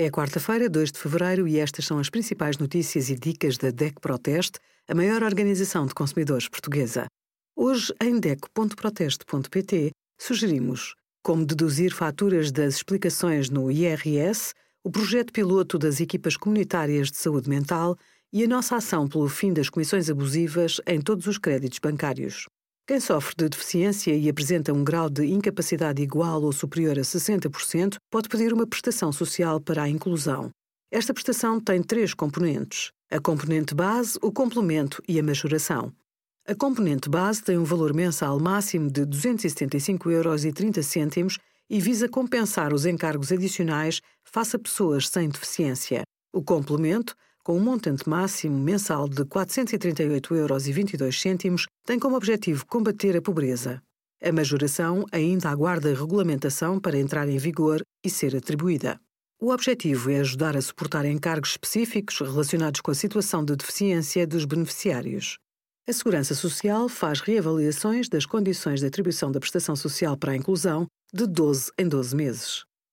É quarta-feira, 2 de fevereiro, e estas são as principais notícias e dicas da DEC Proteste, a maior organização de consumidores portuguesa. Hoje, em DEC.proteste.pt, sugerimos como deduzir faturas das explicações no IRS, o projeto piloto das equipas comunitárias de saúde mental e a nossa ação pelo fim das comissões abusivas em todos os créditos bancários. Quem sofre de deficiência e apresenta um grau de incapacidade igual ou superior a 60% pode pedir uma prestação social para a inclusão. Esta prestação tem três componentes: a componente base, o complemento e a majoração. A componente base tem um valor mensal máximo de 275,30 euros e visa compensar os encargos adicionais face a pessoas sem deficiência. O complemento com um montante máximo mensal de 438,22 euros, tem como objetivo combater a pobreza. A majoração ainda aguarda regulamentação para entrar em vigor e ser atribuída. O objetivo é ajudar a suportar encargos específicos relacionados com a situação de deficiência dos beneficiários. A Segurança Social faz reavaliações das condições de atribuição da prestação social para a inclusão de 12 em 12 meses.